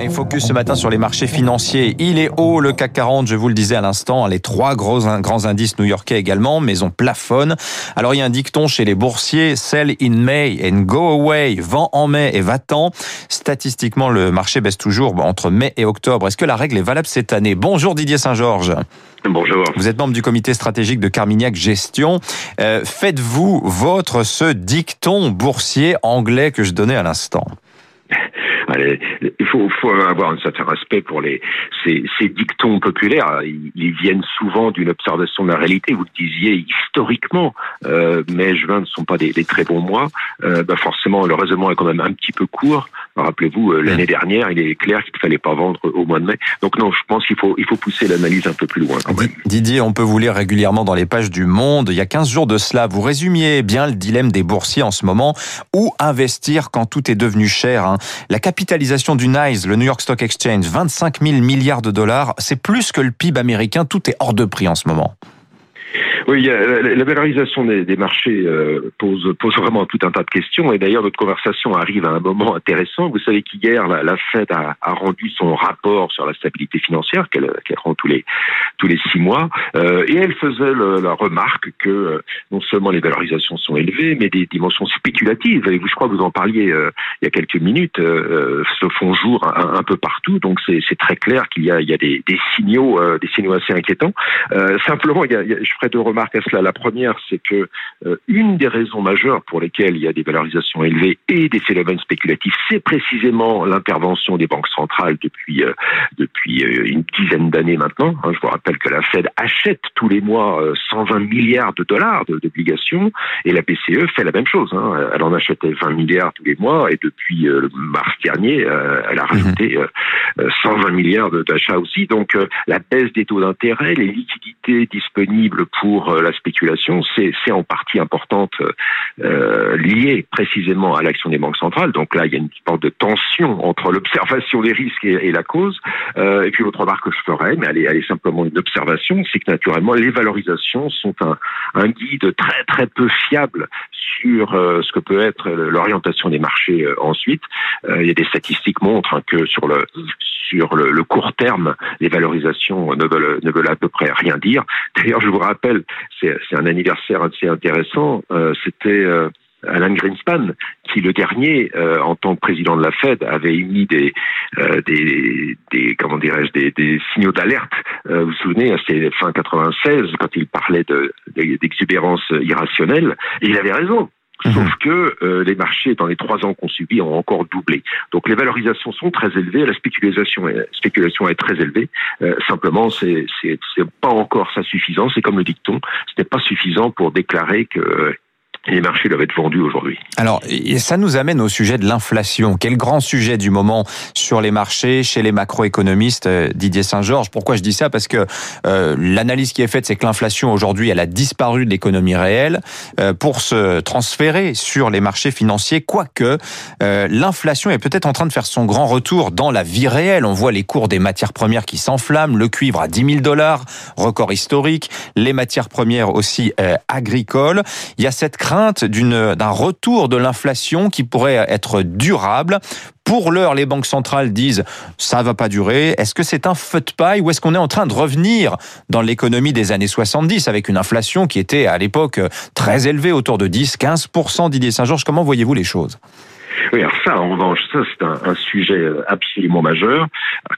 Et focus ce matin sur les marchés financiers. Il est haut le CAC 40, je vous le disais à l'instant, les trois gros, grands indices new-yorkais également, mais on plafonne. Alors il y a un dicton chez les boursiers, sell in May and go away, vend en mai et va-t'en. Statistiquement, le marché baisse toujours entre mai et octobre. Est-ce que la règle est valable cette année? Bonjour Didier Saint-Georges. Bonjour. Vous êtes membre du comité stratégique de Carmignac Gestion. Euh, faites-vous votre ce dicton boursier anglais que je donnais à l'instant? Il faut, faut, avoir un certain respect pour les ces, ces dictons populaires. Ils, viennent souvent d'une observation de la réalité. Vous le disiez historiquement, euh, mai, juin ne sont pas des, des très bons mois. Euh, bah forcément, le raisonnement est quand même un petit peu court. Rappelez-vous, euh, l'année dernière, il est clair qu'il ne fallait pas vendre au mois de mai. Donc non, je pense qu'il faut il faut pousser l'analyse un peu plus loin. Quand même. Didier, on peut vous lire régulièrement dans les pages du Monde. Il y a 15 jours de cela, vous résumiez bien le dilemme des boursiers en ce moment. Où investir quand tout est devenu cher hein? La capitalisation du NICE, le New York Stock Exchange, 25 000 milliards de dollars, c'est plus que le PIB américain. Tout est hors de prix en ce moment. Oui, la valorisation des, des marchés euh, pose, pose vraiment tout un tas de questions. Et d'ailleurs, notre conversation arrive à un moment intéressant. Vous savez qu'hier, la, la, Fed a, a, rendu son rapport sur la stabilité financière qu'elle qu rend tous les tous les six mois, euh, et elle faisait le, la remarque que euh, non seulement les valorisations sont élevées, mais des dimensions spéculatives. Et vous, je crois, que vous en parliez euh, il y a quelques minutes, euh, se font jour un, peu partout. Donc c'est très clair qu'il y a, y a des, des signaux, des signaux assez inquiétants. simplement, il y a, je ferai deux remarque à cela. La première, c'est que euh, une des raisons majeures pour lesquelles il y a des valorisations élevées et des phénomènes spéculatifs, c'est précisément l'intervention des banques centrales depuis euh, depuis euh, une dizaine d'années maintenant. Hein, je vous rappelle que la Fed achète tous les mois 120 milliards de dollars d'obligations et la BCE fait la même chose. Hein. Elle en achetait 20 milliards tous les mois et depuis mars dernier, elle a rajouté 120 milliards d'achats aussi. Donc la baisse des taux d'intérêt, les liquidités disponibles pour euh, la spéculation, c'est en partie importante euh, liée précisément à l'action des banques centrales. Donc là, il y a une sorte de tension entre l'observation des risques et, la cause. Euh, et puis l'autre remarque que je ferais, mais elle est, simplement une observation, c'est que naturellement, les valorisations sont un, guide très très peu fiable sur ce que peut être l'orientation des marchés ensuite. Il y a des statistiques montrent hein, que sur le sur le, le, court terme, les valorisations ne veulent, ne veulent à peu près rien dire. D'ailleurs, je vous rappelle, c'est un anniversaire assez intéressant. Euh, C'était euh, Alan Greenspan, qui le dernier, euh, en tant que président de la Fed, avait émis des, euh, des, des, comment dirais-je, des, des signaux d'alerte. Euh, vous vous souvenez, c'était fin 96, quand il parlait d'exubérance de, irrationnelle, et il avait raison. Sauf mmh. que euh, les marchés, dans les trois ans qu'on subit, ont encore doublé. Donc les valorisations sont très élevées, la spéculation est, spéculation est très élevée. Euh, simplement, c'est pas encore ça suffisant. C'est comme le dicton, ce n'est pas suffisant pour déclarer que les marchés doivent être vendus aujourd'hui. Alors, ça nous amène au sujet de l'inflation. Quel grand sujet du moment sur les marchés, chez les macroéconomistes, euh, Didier Saint-Georges. Pourquoi je dis ça? Parce que euh, l'analyse qui est faite, c'est que l'inflation aujourd'hui, elle a disparu de l'économie réelle euh, pour se transférer sur les marchés financiers. Quoique, euh, l'inflation est peut-être en train de faire son grand retour dans la vie réelle. On voit les cours des matières premières qui s'enflamment, le cuivre à 10 000 dollars, record historique, les matières premières aussi euh, agricoles. Il y a cette crainte d'un retour de l'inflation qui pourrait être durable. Pour l'heure, les banques centrales disent ça va pas durer. Est-ce que c'est un feu de paille ou est-ce qu'on est en train de revenir dans l'économie des années 70 avec une inflation qui était à l'époque très élevée, autour de 10-15%? Didier Saint-Georges, comment voyez-vous les choses? Oui, alors ça, en revanche, ça c'est un, sujet absolument majeur.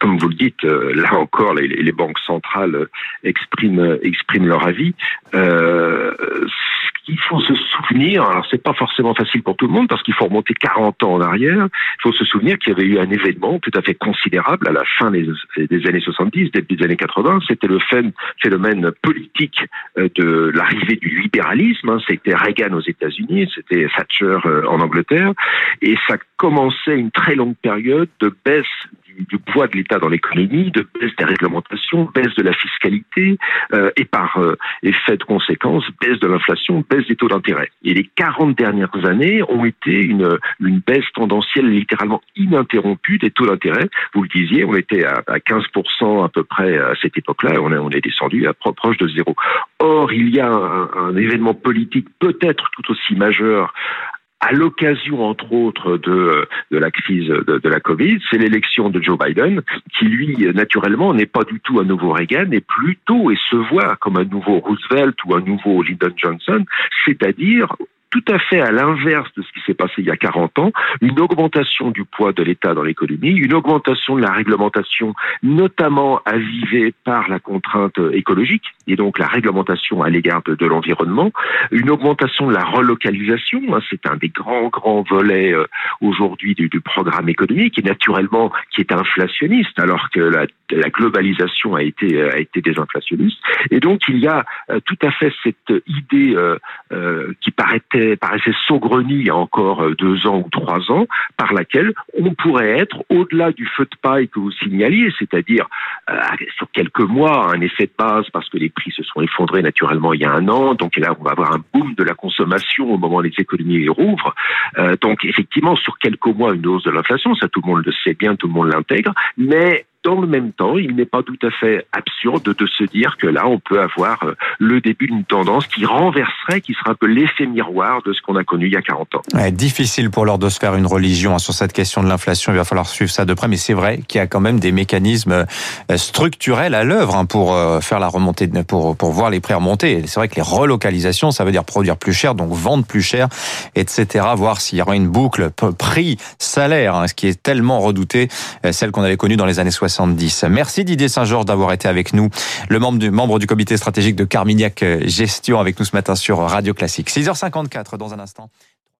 Comme vous le dites, là encore, les, banques centrales expriment, expriment leur avis. Euh, il faut se souvenir, alors c'est pas forcément facile pour tout le monde parce qu'il faut remonter 40 ans en arrière, il faut se souvenir qu'il y avait eu un événement tout à fait considérable à la fin des, des années 70, début des années 80, c'était le phénomène politique euh, de l'arrivée du libéralisme, hein. c'était Reagan aux États-Unis, c'était Thatcher euh, en Angleterre, et ça commençait une très longue période de baisse du poids de l'État dans l'économie, de baisse des réglementations, baisse de la fiscalité euh, et par euh, effet de conséquence, baisse de l'inflation, baisse des taux d'intérêt. Et les 40 dernières années ont été une, une baisse tendancielle littéralement ininterrompue des taux d'intérêt. Vous le disiez, on était à, à 15% à peu près à cette époque-là, on, on est descendu à proche de zéro. Or, il y a un, un événement politique peut-être tout aussi majeur à l'occasion, entre autres, de, de la crise de, de la Covid, c'est l'élection de Joe Biden, qui lui, naturellement, n'est pas du tout un nouveau Reagan, et plutôt et se voit comme un nouveau Roosevelt ou un nouveau Lyndon Johnson, c'est-à-dire tout à fait à l'inverse de ce qui s'est passé il y a 40 ans, une augmentation du poids de l'État dans l'économie, une augmentation de la réglementation, notamment avivée par la contrainte écologique, et donc la réglementation à l'égard de, l'environnement, une augmentation de la relocalisation, hein, c'est un des grands, grands volets euh, aujourd'hui du, programme économique, et naturellement qui est inflationniste, alors que la, globalisation a été, a été désinflationniste. Et donc il y a euh, tout à fait cette idée euh, qui paraissait saugrenue il y a encore euh, deux ans ou trois ans, par laquelle on pourrait être au-delà du feu de paille que vous signaliez, c'est-à-dire euh, sur quelques mois, un effet de base parce que les prix se sont effondrés naturellement il y a un an, donc là on va avoir un boom de la consommation au moment où les économies rouvrent. Euh, donc effectivement sur quelques mois une hausse de l'inflation, ça tout le monde le sait bien, tout le monde l'intègre, mais dans le même temps, il n'est pas tout à fait absurde de se dire que là, on peut avoir euh, le début d'une tendance qui renverserait, qui sera un peu l'effet miroir de ce qu'on a connu il y a 40 ans. difficile pour leur de se faire une religion hein, sur cette question de l'inflation. Il va falloir suivre ça de près, mais c'est vrai qu'il y a quand même des mécanismes euh, structurels à l'œuvre hein, pour euh, faire la remontée, pour pour voir les prix remonter. C'est vrai que les relocalisations, ça veut dire produire plus cher, donc vendre plus cher, etc. Voir s'il y aura une boucle prix-salaire, hein, ce qui est tellement redouté, celle qu'on avait connue dans les années 60 Merci Didier Saint-Georges d'avoir été avec nous, le membre du, comité stratégique de Carmignac Gestion avec nous ce matin sur Radio Classique. 6h54 dans un instant.